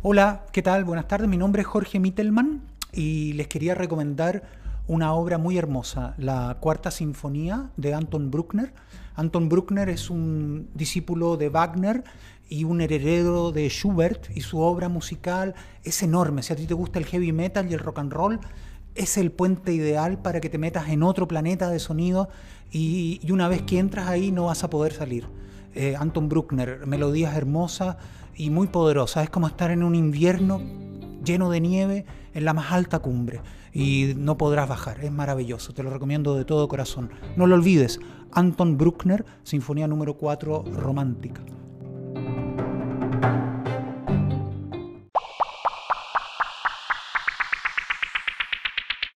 Hola, ¿qué tal? Buenas tardes. Mi nombre es Jorge Mittelman y les quería recomendar una obra muy hermosa, la Cuarta Sinfonía de Anton Bruckner. Anton Bruckner es un discípulo de Wagner y un heredero de Schubert y su obra musical es enorme. Si a ti te gusta el heavy metal y el rock and roll, es el puente ideal para que te metas en otro planeta de sonido y, una vez que entras ahí no vas a poder salir. Eh, Anton Bruckner, melodías hermosas y muy poderosas. Es como estar en un invierno lleno de nieve en la más alta cumbre y no podrás bajar. Es maravilloso, te lo recomiendo de todo corazón. No lo olvides, Anton Bruckner, Sinfonía número 4 romántica.